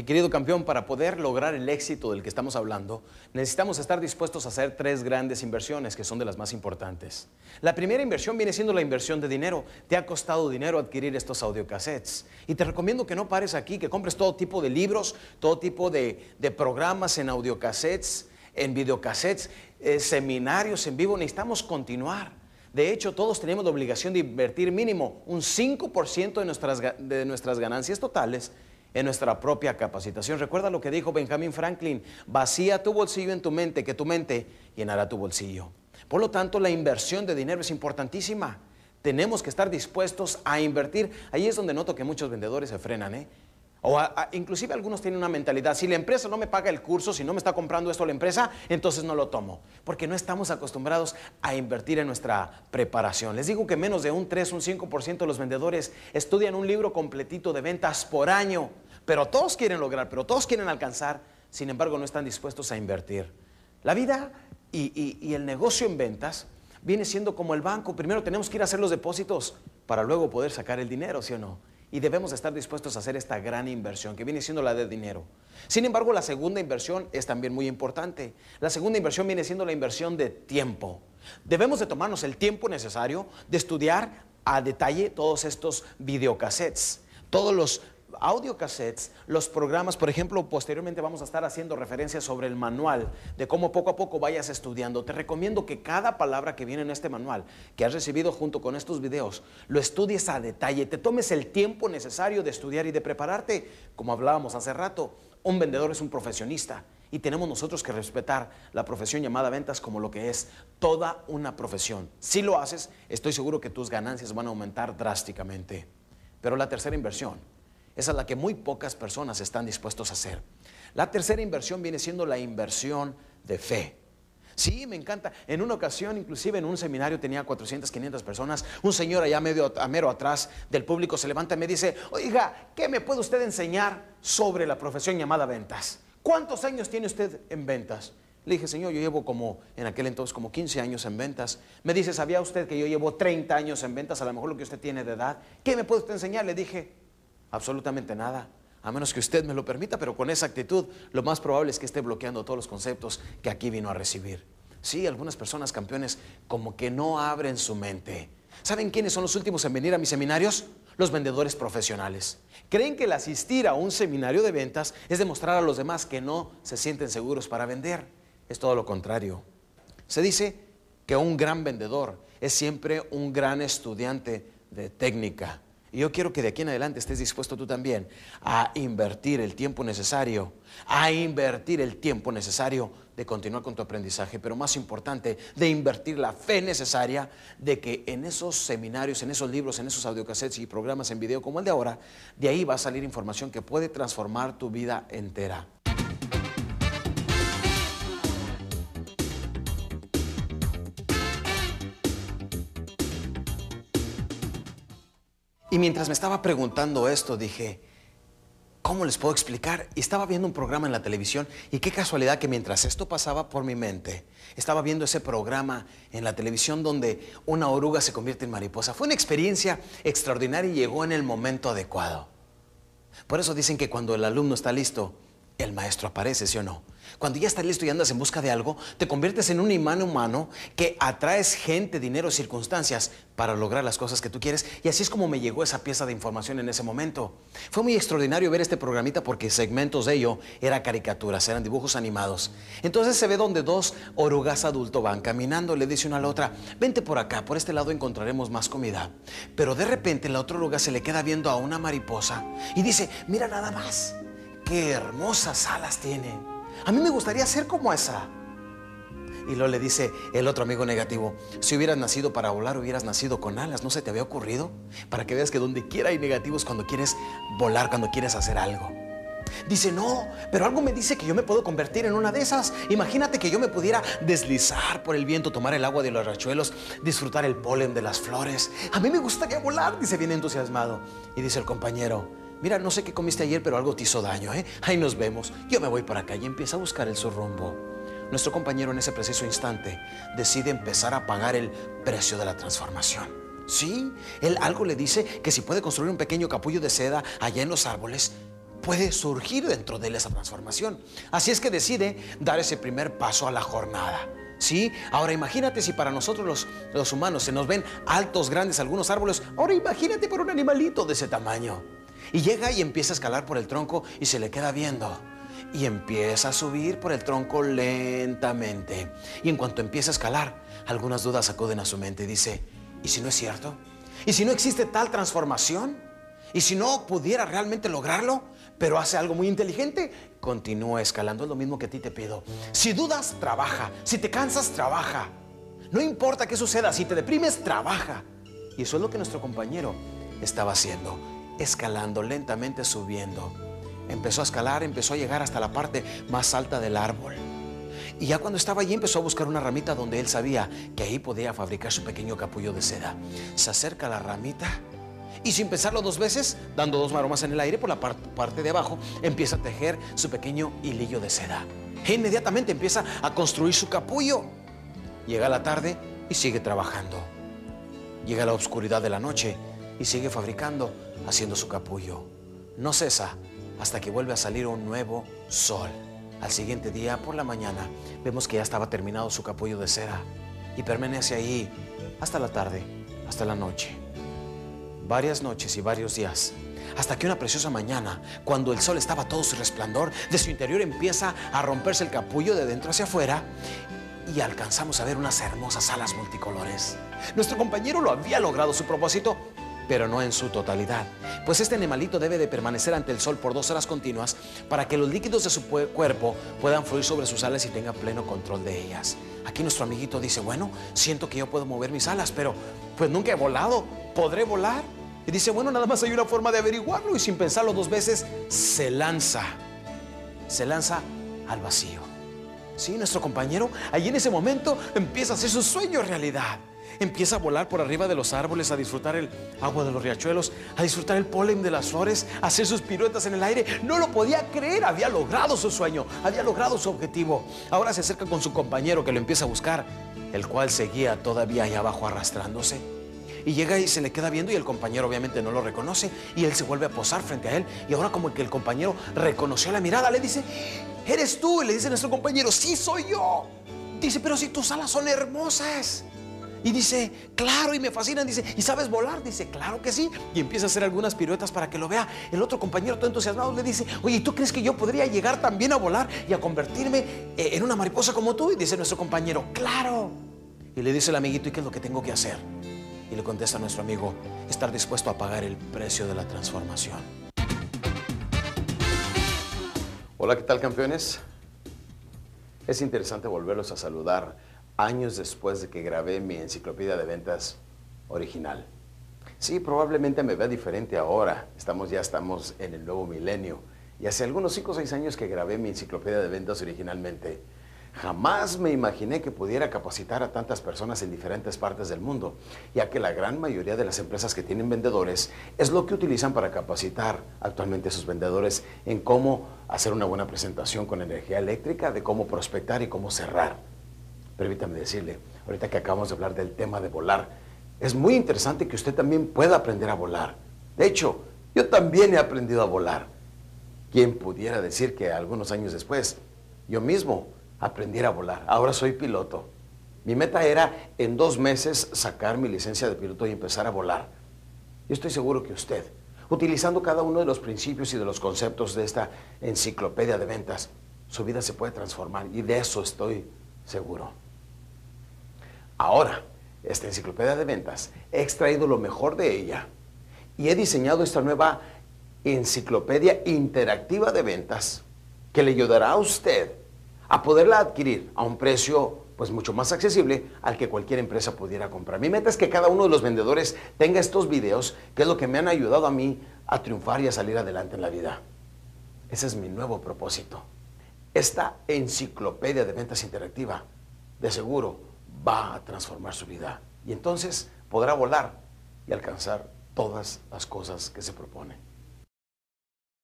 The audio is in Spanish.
Mi querido campeón, para poder lograr el éxito del que estamos hablando, necesitamos estar dispuestos a hacer tres grandes inversiones que son de las más importantes. La primera inversión viene siendo la inversión de dinero. Te ha costado dinero adquirir estos audiocassettes. Y te recomiendo que no pares aquí, que compres todo tipo de libros, todo tipo de, programas en audiocassettes, en videocassettes, eh, seminarios en vivo. Necesitamos continuar. De hecho, todos tenemos la obligación de invertir mínimo un 5% de nuestras, de nuestras ganancias totales en nuestra propia capacitación. Recuerda lo que dijo Benjamin Franklin, vacía tu bolsillo en tu mente, que tu mente llenará tu bolsillo. Por lo tanto, la inversión de dinero es importantísima. Tenemos que estar dispuestos a invertir. Ahí es donde noto que muchos vendedores se frenan, ¿eh? O inclusive algunos tienen una mentalidad, si la empresa no me paga el curso, si no me está comprando esto la empresa, entonces no lo tomo, porque no estamos acostumbrados a invertir en nuestra preparación. Les digo que menos de un 3, un 5% de los vendedores estudian un libro completito de ventas por año, pero todos quieren lograr, pero todos quieren alcanzar, sin embargo no están dispuestos a invertir. La vida y, y el negocio en ventas viene siendo como el banco, primero tenemos que ir a hacer los depósitos para luego poder sacar el dinero, ¿sí o no? Y debemos estar dispuestos a hacer esta gran inversión que viene siendo la de dinero. Sin embargo, la segunda inversión es también muy importante. La segunda inversión viene siendo la inversión de tiempo. Debemos de tomarnos el tiempo necesario de estudiar a detalle todos estos videocassettes, todos los audiocassettes, los programas, por ejemplo, posteriormente vamos a estar haciendo referencias sobre el manual de cómo poco a poco vayas estudiando. Te recomiendo que cada palabra que viene en este manual, que has recibido junto con estos videos, lo estudies a detalle, te tomes el tiempo necesario de estudiar y de prepararte. Como hablábamos hace rato, un vendedor es un profesionista y tenemos nosotros que respetar la profesión llamada ventas como lo que es toda una profesión. Si lo haces, estoy seguro que tus ganancias van a aumentar drásticamente. Pero la tercera inversión esa es la que muy pocas personas están dispuestos a hacer. La tercera inversión viene siendo la inversión de fe. Sí, me encanta. En una ocasión, inclusive en un seminario tenía 400, 500 personas. Un señor allá medio, a mero atrás del público se levanta y me dice, oiga, ¿qué me puede usted enseñar sobre la profesión llamada ventas? ¿Cuántos años tiene usted en ventas? Le dije, señor, yo llevo como, en aquel entonces, como 15 años en ventas. Me dice, ¿sabía usted que yo llevo 30 años en ventas? A lo mejor lo que usted tiene de edad. ¿Qué me puede usted enseñar? Le dije, absolutamente nada, a menos que usted me lo permita, pero con esa actitud lo más probable es que esté bloqueando todos los conceptos que aquí vino a recibir. Sí, algunas personas campeones como que no abren su mente. ¿Saben quiénes son los últimos en venir a mis seminarios? Los vendedores profesionales. Creen que el asistir a un seminario de ventas es demostrar a los demás que no se sienten seguros para vender. Es todo lo contrario. Se dice que un gran vendedor es siempre un gran estudiante de técnica. Y yo quiero que de aquí en adelante estés dispuesto tú también a invertir el tiempo necesario, a invertir el tiempo necesario de continuar con tu aprendizaje, pero más importante, de invertir la fe necesaria de que en esos seminarios, en esos libros, en esos audiocassettes y programas en video como el de ahora, de ahí va a salir información que puede transformar tu vida entera. Y mientras me estaba preguntando esto, dije, ¿cómo les puedo explicar? Estaba viendo un programa en la televisión y qué casualidad que mientras esto pasaba por mi mente, estaba viendo ese programa en la televisión donde una oruga se convierte en mariposa. Fue una experiencia extraordinaria y llegó en el momento adecuado. Por eso dicen que cuando el alumno está listo, el maestro aparece, ¿sí o no? Cuando ya estás listo y andas en busca de algo, te conviertes en un imán humano que atraes gente, dinero, circunstancias para lograr las cosas que tú quieres. Y así es como me llegó esa pieza de información en ese momento. Fue muy extraordinario ver este programita porque segmentos de ello eran caricaturas, eran dibujos animados. Entonces se ve donde dos orugas adultos van caminando, le dice una a la otra, vente por acá, por este lado encontraremos más comida. Pero de repente la otra oruga se le queda viendo a una mariposa y dice, mira nada más, qué hermosas alas tiene. A mí me gustaría ser como esa. Y luego le dice el otro amigo negativo, si hubieras nacido para volar, hubieras nacido con alas, ¿no se te había ocurrido? Para que veas que donde quiera hay negativos cuando quieres volar, cuando quieres hacer algo. Dice, no, pero algo me dice que yo me puedo convertir en una de esas. Imagínate que yo me pudiera deslizar por el viento, tomar el agua de los rachuelos, disfrutar el polen de las flores. A mí me gustaría volar, dice bien entusiasmado. Y dice el compañero, Mira, no sé qué comiste ayer, pero algo te hizo daño, ¿eh? Ahí nos vemos. Yo me voy para acá y empieza a buscar el su rumbo. Nuestro compañero en ese preciso instante decide empezar a pagar el precio de la transformación. Sí, él algo le dice que si puede construir un pequeño capullo de seda allá en los árboles, puede surgir dentro de él esa transformación. Así es que decide dar ese primer paso a la jornada. ¿Sí? Ahora imagínate si para nosotros los, los humanos se nos ven altos, grandes algunos árboles. Ahora imagínate por un animalito de ese tamaño. Y llega y empieza a escalar por el tronco y se le queda viendo. Y empieza a subir por el tronco lentamente. Y en cuanto empieza a escalar, algunas dudas acuden a su mente y dice, ¿y si no es cierto? ¿Y si no existe tal transformación? ¿Y si no pudiera realmente lograrlo? Pero hace algo muy inteligente. Continúa escalando, es lo mismo que a ti te pido. Si dudas, trabaja. Si te cansas, trabaja. No importa qué suceda, si te deprimes, trabaja. Y eso es lo que nuestro compañero estaba haciendo, escalando lentamente, subiendo. Empezó a escalar, empezó a llegar hasta la parte más alta del árbol. Y ya cuando estaba allí empezó a buscar una ramita donde él sabía que ahí podía fabricar su pequeño capullo de seda. Se acerca a la ramita y sin pensarlo dos veces, dando dos maromas en el aire por la parte de abajo, empieza a tejer su pequeño hilillo de seda. E inmediatamente empieza a construir su capullo. Llega la tarde y sigue trabajando. Llega la oscuridad de la noche y sigue fabricando, haciendo su capullo. No cesa hasta que vuelve a salir un nuevo sol. Al siguiente día, por la mañana, vemos que ya estaba terminado su capullo de cera y permanece ahí hasta la tarde, hasta la noche. Varias noches y varios días, hasta que una preciosa mañana, cuando el sol estaba todo su resplandor, de su interior empieza a romperse el capullo de dentro hacia afuera y alcanzamos a ver unas hermosas alas multicolores. Nuestro compañero lo había logrado su propósito, pero no en su totalidad. Pues este animalito debe de permanecer ante el sol por dos horas continuas para que los líquidos de su cuerpo puedan fluir sobre sus alas y tenga pleno control de ellas. Aquí nuestro amiguito dice, bueno, siento que yo puedo mover mis alas, pero pues nunca he volado, ¿podré volar? Y dice, bueno, nada más hay una forma de averiguarlo y sin pensarlo dos veces, se lanza, se lanza al vacío. Sí, nuestro compañero allí en ese momento empieza a hacer su sueño realidad empieza a volar por arriba de los árboles, a disfrutar el agua de los riachuelos, a disfrutar el polen de las flores, a hacer sus piruetas en el aire. No lo podía creer, había logrado su sueño, había logrado su objetivo. Ahora se acerca con su compañero que lo empieza a buscar, el cual seguía todavía ahí abajo arrastrándose. Y llega y se le queda viendo y el compañero obviamente no lo reconoce y él se vuelve a posar frente a él y ahora como que el compañero reconoció la mirada, le dice, ¿eres tú? Y le dice nuestro compañero, sí soy yo. Dice, pero si tus alas son hermosas. Y dice, claro, y me fascinan. Dice, ¿y sabes volar? Dice, claro que sí. Y empieza a hacer algunas piruetas para que lo vea. El otro compañero, todo entusiasmado, le dice, oye, ¿tú crees que yo podría llegar también a volar y a convertirme eh, en una mariposa como tú? Y dice nuestro compañero, claro. Y le dice el amiguito, ¿y qué es lo que tengo que hacer? Y le contesta a nuestro amigo, estar dispuesto a pagar el precio de la transformación. Hola, ¿qué tal campeones? Es interesante volverlos a saludar años después de que grabé mi enciclopedia de ventas original. Sí, probablemente me vea diferente ahora. Estamos, ya estamos en el nuevo milenio. Y hace algunos 5 o 6 años que grabé mi enciclopedia de ventas originalmente, jamás me imaginé que pudiera capacitar a tantas personas en diferentes partes del mundo, ya que la gran mayoría de las empresas que tienen vendedores es lo que utilizan para capacitar actualmente a sus vendedores en cómo hacer una buena presentación con energía eléctrica, de cómo prospectar y cómo cerrar permítame decirle, ahorita que acabamos de hablar del tema de volar, es muy interesante que usted también pueda aprender a volar. De hecho, yo también he aprendido a volar. ¿Quién pudiera decir que algunos años después yo mismo aprendiera a volar? Ahora soy piloto. Mi meta era en dos meses sacar mi licencia de piloto y empezar a volar. Yo estoy seguro que usted, utilizando cada uno de los principios y de los conceptos de esta enciclopedia de ventas, su vida se puede transformar y de eso estoy seguro. Ahora, esta enciclopedia de ventas, he extraído lo mejor de ella y he diseñado esta nueva enciclopedia interactiva de ventas que le ayudará a usted a poderla adquirir a un precio pues mucho más accesible al que cualquier empresa pudiera comprar. Mi meta es que cada uno de los vendedores tenga estos videos, que es lo que me han ayudado a mí a triunfar y a salir adelante en la vida. Ese es mi nuevo propósito. Esta enciclopedia de ventas interactiva, de seguro, va a transformar su vida. Y entonces podrá volar y alcanzar todas las cosas que se propone.